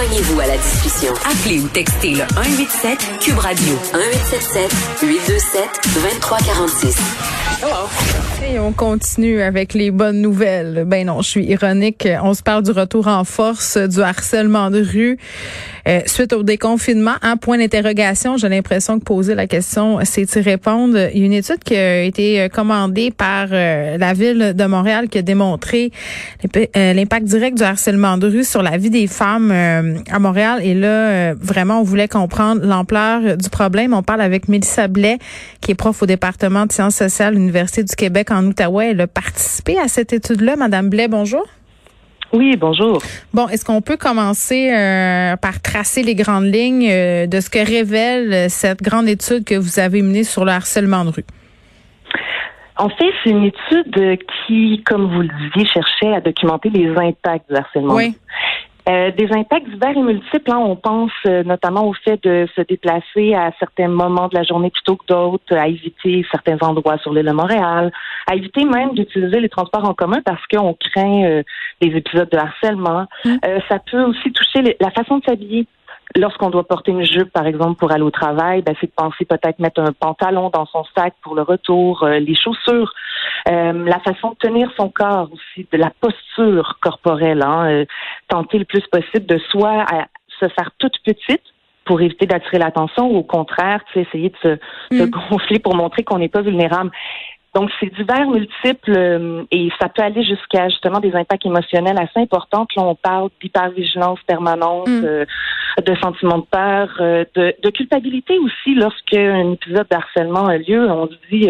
Joignez-vous à la discussion. Appelez ou textez le 187 Cube Radio 1877 827 2346. Et on continue avec les bonnes nouvelles. Ben non, je suis ironique. On se parle du retour en force du harcèlement de rue euh, suite au déconfinement. Un point d'interrogation. J'ai l'impression que poser la question, c'est y répondre. Il y a une étude qui a été commandée par euh, la ville de Montréal qui a démontré euh, l'impact direct du harcèlement de rue sur la vie des femmes à Montréal. Et là, vraiment, on voulait comprendre l'ampleur du problème. On parle avec Mélissa Blais, qui est prof au département de sciences sociales, l'Université du Québec en Outaouais. Elle a participé à cette étude-là. Madame Blais, bonjour. Oui, bonjour. Bon, est-ce qu'on peut commencer euh, par tracer les grandes lignes euh, de ce que révèle cette grande étude que vous avez menée sur le harcèlement de rue? En fait, c'est une étude qui, comme vous le disiez, cherchait à documenter les impacts du harcèlement. Oui. Euh, des impacts divers et multiples. Hein. On pense euh, notamment au fait de se déplacer à certains moments de la journée plutôt que d'autres, à éviter certains endroits sur l'île de Montréal, à éviter même d'utiliser les transports en commun parce qu'on craint euh, des épisodes de harcèlement. Mmh. ça peut aussi toucher la façon de s'habiller lorsqu'on doit porter une jupe, par exemple, pour aller au travail, ben, c'est de penser peut-être mettre un pantalon dans son sac pour le retour, euh, les chaussures, euh, la façon de tenir son corps aussi, de la posture corporelle, hein, euh, tenter le plus possible de soi à se faire toute petite pour éviter d'attirer l'attention ou au contraire, essayer de se, se mm. gonfler pour montrer qu'on n'est pas vulnérable. Donc, c'est divers, multiples, euh, et ça peut aller jusqu'à justement des impacts émotionnels assez importants. Là, on parle d'hypervigilance permanente, mm. euh, de sentiments de peur, euh, de, de, culpabilité aussi lorsqu'un épisode de harcèlement a lieu. On se dit,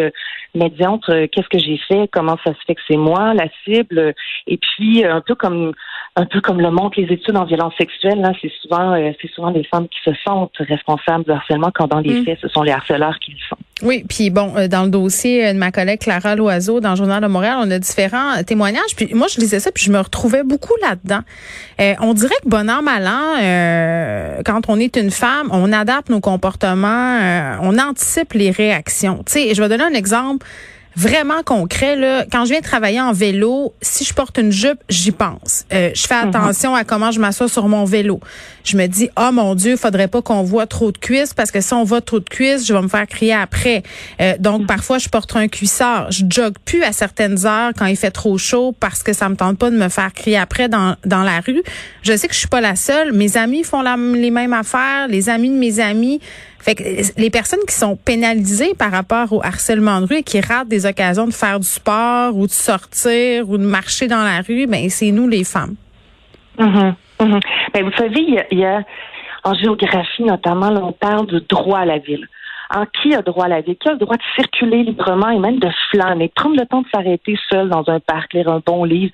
médiante, qu'est-ce que j'ai fait, comment ça se fait que c'est moi, la cible, et puis un peu comme un peu comme le montrent les études en violence sexuelle, là, c'est souvent c'est souvent des femmes qui se sentent responsables du harcèlement quand dans les mm. faits, ce sont les harceleurs qui le font. Oui, puis bon, dans le dossier de ma collègue Clara Loiseau dans Journal de Montréal. On a différents témoignages. Puis moi, je lisais ça, puis je me retrouvais beaucoup là-dedans. Euh, on dirait que bon an, mal an, euh, quand on est une femme, on adapte nos comportements, euh, on anticipe les réactions. Tu sais, je vais donner un exemple vraiment concret, là, quand je viens travailler en vélo, si je porte une jupe, j'y pense. Euh, je fais mhm. attention à comment je m'assois sur mon vélo. Je me dis, oh mon Dieu, faudrait pas qu'on voit trop de cuisses parce que si on voit trop de cuisses, je vais me faire crier après. Euh, donc, mhm. parfois, je porte un cuissard. Je jogue plus à certaines heures quand il fait trop chaud parce que ça me tente pas de me faire crier après dans, dans la rue. Je sais que je suis pas la seule. Mes amis font les mêmes affaires. Les amis de mes amis fait que les personnes qui sont pénalisées par rapport au harcèlement de rue et qui ratent des occasions de faire du sport ou de sortir ou de marcher dans la rue, ben c'est nous les femmes. Mm-hmm. Mm-hmm. Ben, vous savez, il y, a, en géographie notamment, on parle de droit à la ville. En qui a droit à la ville? Qui a le droit de circuler librement et même de flâner, prendre le temps de s'arrêter seul dans un parc, lire un bon livre.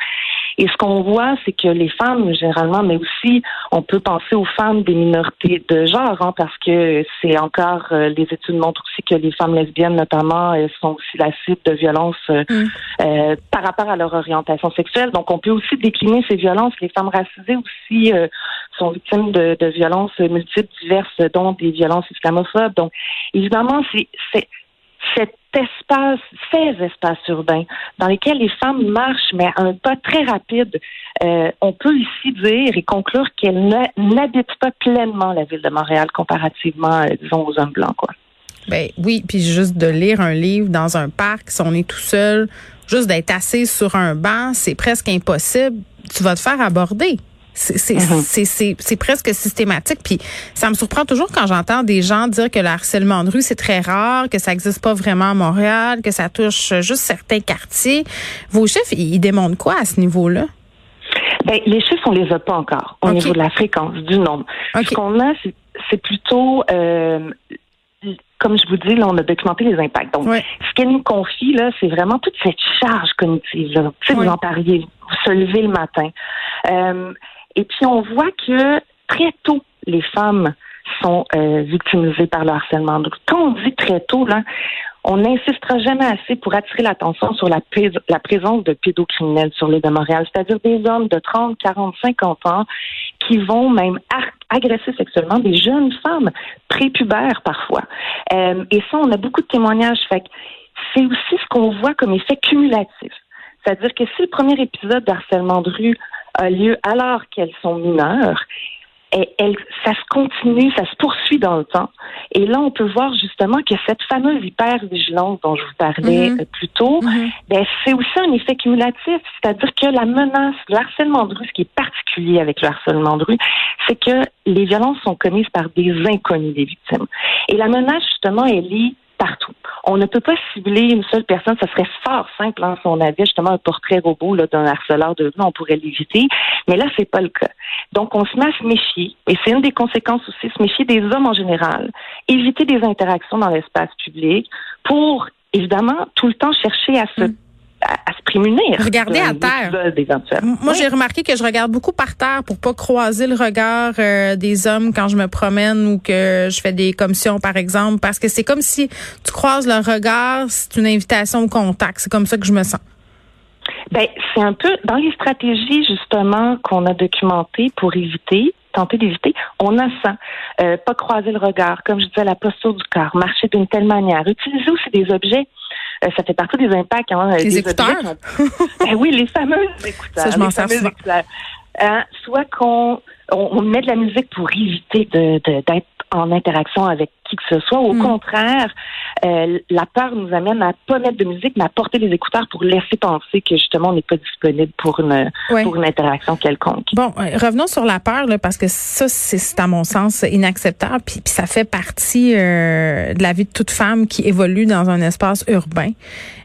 Et ce qu'on voit, c'est que les femmes, généralement, mais aussi, on peut penser aux femmes des minorités de genre, hein, parce que c'est encore, euh, les études montrent aussi que les femmes lesbiennes, notamment, elles sont aussi la cible de violences euh, mm. euh, par rapport à leur orientation sexuelle. Donc, on peut aussi décliner ces violences. Les femmes racisées aussi sont victimes de, de violences multiples, diverses, dont des violences islamophobes. Donc, évidemment, c'est cet espace, ces espaces urbains dans lesquels les femmes marchent, mais à un pas très rapide, euh, on peut ici dire et conclure qu'elles n'habitent pas pleinement la ville de Montréal comparativement, euh, disons, aux hommes blancs, quoi. Ben oui, puis juste de lire un livre dans un parc, si on est tout seul, juste d'être assis sur un banc, c'est presque impossible. Tu vas te faire aborder. Mhm. C'est presque systématique. Puis ça me surprend toujours quand j'entends des gens dire que le harcèlement de rue, c'est très rare, que ça n'existe pas vraiment à Montréal, que ça touche juste certains quartiers. Vos chiffres, ils démontrent quoi à ce niveau-là? Ben, les chiffres, on les a pas encore au niveau de la fréquence, du nombre. Ce qu'on a, c'est plutôt euh, comme je vous dis, là, on a documenté les impacts. Donc, ce qu'elle nous confie, là, c'est vraiment toute cette charge cognitive. Là. Tu sais, vous en parliez, vous se levez le matin. Euh, et puis, on voit que très tôt, les femmes sont euh, victimisées par le harcèlement. Donc, quand on dit très tôt, là, on n'insistera jamais assez pour attirer l'attention sur la, présence de pédocriminels sur l'île de Montréal, c'est-à-dire des hommes de 30, 40, 50 ans qui vont même agresser sexuellement des jeunes femmes prépubères parfois. Euh, et ça, on a beaucoup de témoignages. Fait c'est aussi ce qu'on voit comme effet cumulatif. C'est-à-dire que si le premier épisode de harcèlement de rue a lieu alors qu'elles sont mineures, et elle, ça se continue, ça se poursuit dans le temps. Et là, on peut voir justement que cette fameuse hypervigilance dont je vous parlais mhm. euh, plus tôt, mhm. ben, c'est aussi un effet cumulatif. C'est-à-dire que la menace, le harcèlement de rue, ce qui est particulier avec le harcèlement de rue, c'est que les violences sont commises par des inconnus des victimes. Et la menace, justement, elle est partout. On ne peut pas cibler une seule personne. Ça serait fort simple hein, si on avait justement un portrait robot d'un harceleur de rue, on pourrait l'éviter. Mais là, c'est pas le cas. Donc, on se met à se méfier, et c'est une des conséquences aussi, se méfier des hommes en général, éviter des interactions dans l'espace public pour, évidemment, tout le temps chercher à se mm à, se prémunir. Regarder à terre. Moi, j'ai remarqué que je regarde beaucoup par terre pour pas croiser le regard euh, des hommes quand je me promène ou que je fais des commissions, par exemple, parce que c'est comme si tu croises le regard, c'est une invitation au contact. C'est comme ça que je me sens. Ben, c'est un peu dans les stratégies justement qu'on a documentées pour éviter tenter d'éviter, on a ça. Euh, pas croiser le regard, comme je disais, la posture du corps, marcher d'une telle manière, utiliser aussi des objets euh, ça fait partie des impacts. Hein, les des écouteurs? ben oui, les fameux écouteurs. Ça, je m'en sers hein, soit qu'on on, met de la musique pour éviter d'être en interaction avec qui que ce soit. Au hmm. contraire, euh, la peur nous amène à pas mettre de musique, mais à porter les écouteurs pour laisser penser que justement on n'est pas disponible pour une pour une interaction quelconque. Bon, euh, revenons sur la peur là, parce que ça c'est à mon sens inacceptable, puis, puis ça fait partie euh, de la vie de toute femme qui évolue dans un espace urbain.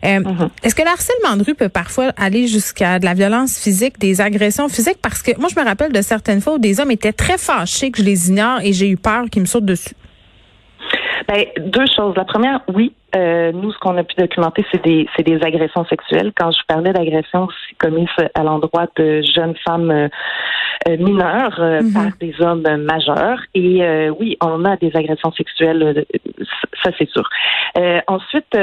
Mm-hmm. Est-ce que le harcèlement de rue peut parfois aller jusqu'à de la violence physique, des agressions physiques? Parce que moi je me rappelle de certaines fois où des hommes étaient très fâchés que je les ignore et j'ai eu peur qu'ils me sautent dessus. Ben, deux choses. La première, oui, euh, nous, ce qu'on a pu documenter, c'est des, c'est des agressions sexuelles. Quand je parlais d'agressions commises à l'endroit de jeunes femmes euh, euh, mineures mhm. par des hommes majeurs. Et oui, on a des agressions sexuelles, ça c'est sûr. ensuite,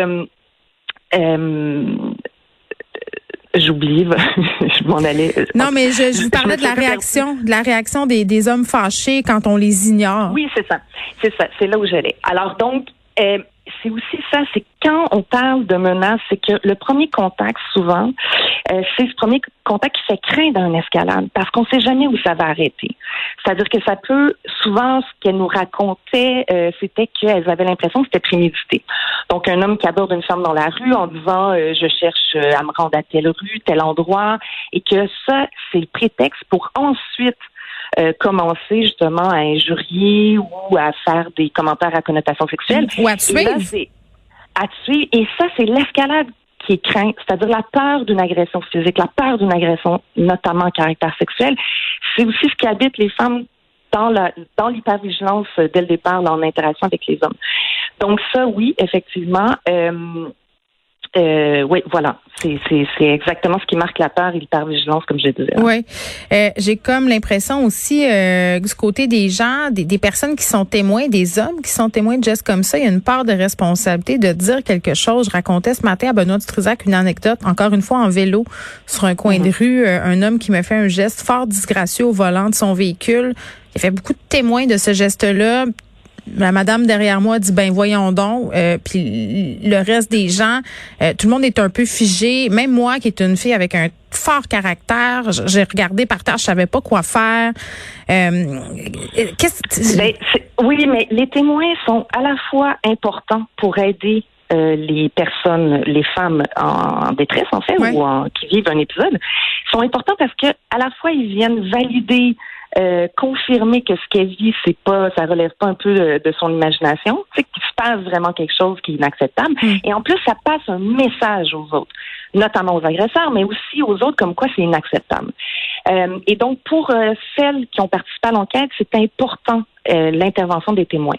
J'oublie, je m'en allais. Non, mais je, je vous parlais de la réaction, de la réaction des, des hommes fâchés quand on les ignore. Oui, c'est ça, c'est ça, c'est là où j'allais. Alors donc, euh, c'est aussi ça, c'est quand on parle de menace, c'est que le premier contact, souvent, euh, c'est ce premier contact qui fait craindre une escalade, parce qu'on ne sait jamais où ça va arrêter. C'est-à-dire que ça peut, souvent, ce qu'elle nous racontait, euh, c'était qu'elles avaient l'impression que c'était prémédité. Donc, un homme qui aborde une femme dans la rue en disant euh, je cherche à me rendre à telle rue, tel endroit, et que ça, c'est le prétexte pour ensuite euh, commencer justement à injurier ou à faire des commentaires à connotation sexuelle. Ou à tuer. Et, à tuer. Et ça, c'est l'escalade qui est crainte, c'est-à-dire la peur d'une agression physique, la peur d'une agression notamment à caractère sexuel. C'est aussi ce qui habite les femmes dans la dans l'hypervigilance dès le départ, en interaction avec les hommes. Donc ça, oui, effectivement. Euh, euh, oui, voilà. C'est exactement ce qui marque la peur et l'hypervigilance, comme je disais. Oui. Euh, J'ai comme l'impression aussi, euh, du côté des gens, des, des, personnes qui sont témoins, des hommes qui sont témoins de gestes comme ça, il y a une part de responsabilité de dire quelque chose. Je racontais ce matin à Benoît Dutrisac une anecdote, encore une fois en vélo, sur un coin de mhm. rue, euh, un homme qui me fait un geste fort disgracieux au volant de son véhicule. Il fait beaucoup de témoins de ce geste-là la madame derrière moi dit ben voyons donc euh, puis le reste des gens euh, tout le monde est un peu figé. Même moi qui est une fille avec un fort caractère j'ai regardé par terre je savais pas quoi faire. Euh, ben, oui mais les témoins sont à la fois importants pour aider les personnes, les femmes en détresse en fait ou en, qui vivent un épisode, sont importants parce que à la fois ils viennent valider euh, confirmer que ce qu'elle vit, c'est pas, ça relève pas un peu de, son imagination, c'est qu'il se passe vraiment quelque chose qui est inacceptable. Mm. Et en plus, ça passe un message aux autres, notamment aux agresseurs, mais aussi aux autres comme quoi c'est inacceptable. Euh, et donc, pour euh, celles qui ont participé à l'enquête, c'est important l'intervention des témoins.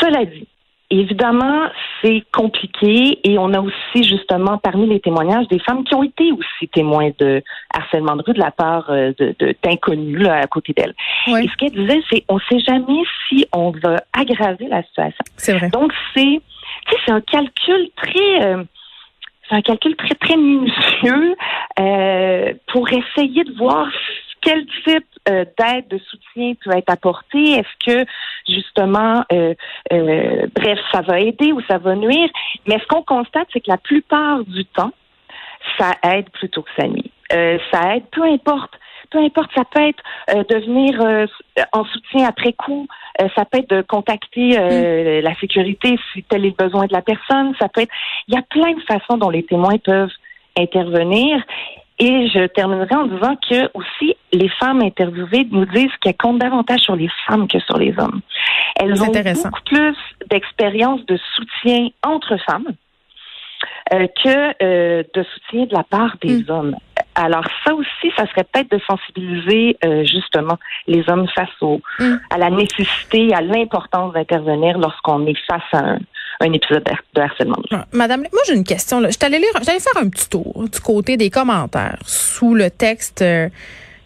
Cela dit, Évidemment, c'est compliqué et on a aussi justement parmi les témoignages des femmes qui ont été aussi témoins de harcèlement de rue de la part euh, de d'inconnus à côté d'elles. Et ce qu'elle disait, c'est on ne sait jamais si on va aggraver la situation. C'est vrai. Donc c'est c'est un calcul très euh, c'est un calcul très très minutieux euh, pour essayer de voir quel type euh, d'aide, de soutien peut être apporté? Est-ce que justement, euh, euh, bref, ça va aider ou ça va nuire? Mais ce qu'on constate, c'est que la plupart du temps, ça aide plutôt que ça nuit. ça aide, peu importe peu importe, ça peut être de venir en soutien après coup, ça peut être de contacter mm. la sécurité si tel est le besoin de la personne, ça peut être, il y a plein de façons dont les témoins peuvent intervenir. Et je terminerai en disant que aussi les femmes interviewées nous disent qu'elles comptent davantage sur les femmes que sur les hommes. Elles ont beaucoup plus d'expérience de soutien entre femmes que de soutien de la part des mm. hommes. Alors ça aussi, ça serait peut-être de sensibiliser euh, justement les hommes face au, mm. à la nécessité, à l'importance d'intervenir lorsqu'on est face à un, épisode de harcèlement. Madame, moi j'ai une question. Là. Je t'allais lire, j'allais faire un petit tour du côté des commentaires sous le texte. Euh,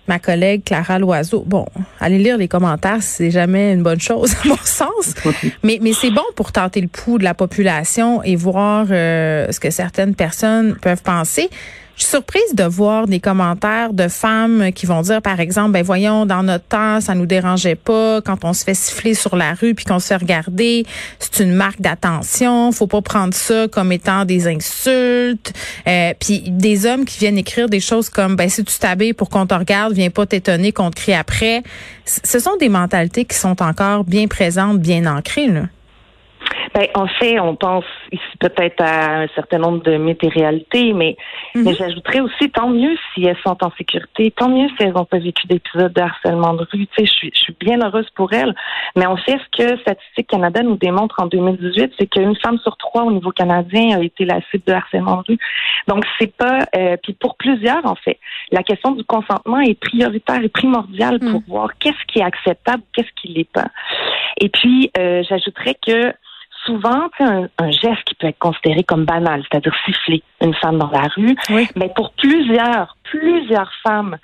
ma collègue Clara Loiseau. Bon, aller lire les commentaires, c'est jamais une bonne chose à mon sens, mais mais c'est bon pour tenter le pouls de la population et voir euh, ce que certaines personnes peuvent penser. Je suis surprise de voir des commentaires de femmes qui vont dire, par exemple, ben voyons, dans notre temps, ça nous dérangeait pas quand on se fait siffler sur la rue puis qu'on se fait regarder. C'est une marque d'attention. Faut pas prendre ça comme étant des insultes. Euh, puis des hommes qui viennent écrire des choses comme, ben si tu t'habilles pour qu'on te regarde, viens pas t'étonner qu'on te crie après. Ce sont des mentalités qui sont encore bien présentes, bien ancrées. Là. Ben, en fait, on pense ici peut-être à un certain nombre de mythes et réalités, mais, mhm. mais j'ajouterais aussi tant mieux si elles sont en sécurité, tant mieux si elles n'ont pas vécu d'épisodes de harcèlement de rue. Tu sais, je suis, je suis bien heureuse pour elles. Mais en fait, ce que Statistique Canada nous démontre en 2018, c'est qu'une femme sur trois au niveau canadien a été la cible de harcèlement de rue. Donc, c'est pas, euh, puis pour plusieurs, en fait, la question du consentement est prioritaire et primordiale pour mhm. voir qu'est-ce qui est acceptable, qu'est-ce qui l'est pas. Et puis, euh, j'ajouterais que souvent, un, un geste qui peut être considéré comme banal, c'est-à-dire siffler une femme dans la rue, mais pour plusieurs, plusieurs femmes,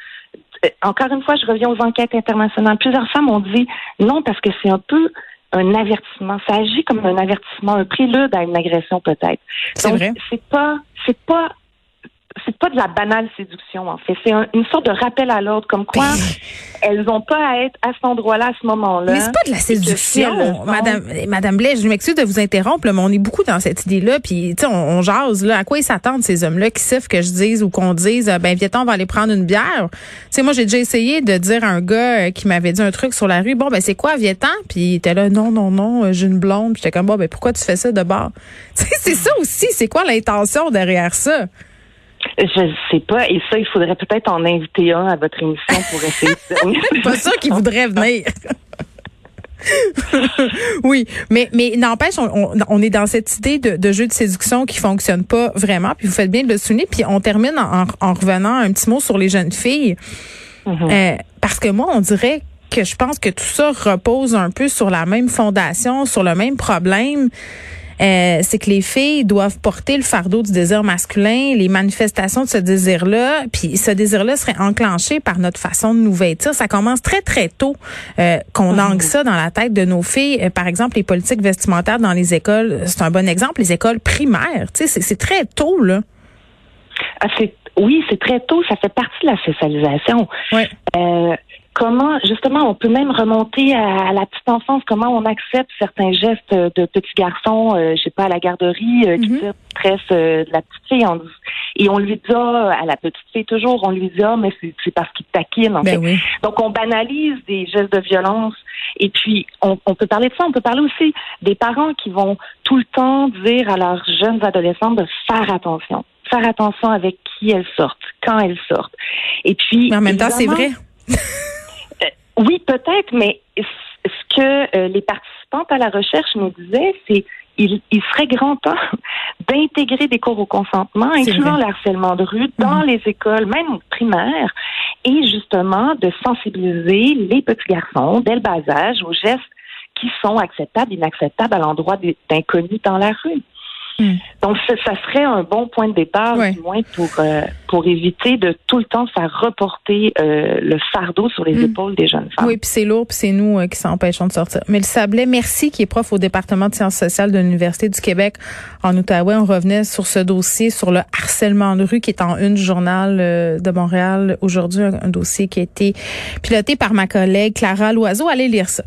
euh, encore une fois, je reviens aux enquêtes internationales, plusieurs femmes ont dit non parce que c'est un peu un avertissement. Ça agit comme un avertissement, un prélude à une agression peut-être. C'est vrai. C'est pas, c'est pas c'est pas de la banale séduction en fait. C'est une sorte de rappel à l'ordre, comme quoi elles n'ont pas à être à cet endroit-là à ce moment-là. Mais c'est pas de la séduction, Madame Madame Blais. Je m'excuse de vous interrompre, mais on est beaucoup dans cette idée-là. Puis tu sais, on, on, jase là. À quoi ils s'attendent ces hommes-là qui savent que je dise ou qu'on dise, euh, ben viens on va aller prendre une bière? Tu sais, moi j'ai déjà essayé de dire à un gars euh, qui m'avait dit un truc sur la rue, bon ben c'est quoi viens Puis il était là, non non non, euh, j'ai une blonde. Puis j'étais comme bon ben pourquoi tu fais ça de bord? Tu sais, c'est ça aussi. C'est quoi l'intention derrière ça? Je sais pas. Et ça, il faudrait peut-être en inviter un à votre émission pour essayer de... pas sûr qu'il voudrait venir. oui, mais mais n'empêche, on, est dans cette idée de, jeu de séduction qui fonctionne pas vraiment. Puis vous faites bien de le souligner. Puis on termine en, revenant un petit mot sur les jeunes filles, mm-hmm. euh, parce que moi, on dirait que je pense que tout ça repose un peu sur la même fondation, sur le même problème. Euh, c'est que les filles doivent porter le fardeau du désir masculin, les manifestations de ce désir-là, puis ce désir-là serait enclenché par notre façon de nous vêtir. Ça commence très, très tôt euh, qu'on mmh. ça dans la tête de nos filles. Euh, par exemple, les politiques vestimentaires dans les écoles, c'est un bon exemple, les écoles primaires. C'est très tôt, là. Ah, oui, c'est très tôt. Ça fait partie de la socialisation. Ouais. Euh, comment, justement, on peut même remonter à, la petite enfance, comment on accepte certains gestes de petits garçons, euh, je sais pas, à la garderie, euh, qui mm de la petite fille. et on lui dit, ah, à la petite fille, toujours, on lui dit, ah, mais c'est parce qu'il taquine, en ben fait. Donc, on banalise des gestes de violence. Et puis, on, on, peut parler de ça. On peut parler aussi des parents qui vont tout le temps dire à leurs jeunes adolescents de faire attention. Faire attention avec qui elles sortent, quand elles sortent. Et puis. Mais en même temps, c'est vrai. Oui, peut-être, mais ce que euh, les participantes à la recherche nous disaient, c'est il, il serait grand temps d'intégrer des cours au consentement, incluant le harcèlement de rue, dans mhm. les écoles, même primaires, et justement de sensibiliser les petits garçons dès le bas âge aux gestes qui sont acceptables, inacceptables à l'endroit d'inconnus dans la rue. Hmm. Donc, ça, serait un bon point de départ, du moins, pour, euh, pour éviter de tout le temps faire reporter euh, le fardeau sur les hmm. épaules des jeunes femmes. Oui, puis c'est lourd, puis c'est nous euh, qui s'empêchons de sortir. Mais le Sablé, merci, qui est prof au département de sciences sociales de l'Université du Québec en Outaouais. On revenait sur ce dossier, sur le harcèlement de rue, qui est en une journal de Montréal aujourd'hui, un, un dossier qui a été piloté par ma collègue Clara Loiseau. Allez lire ça.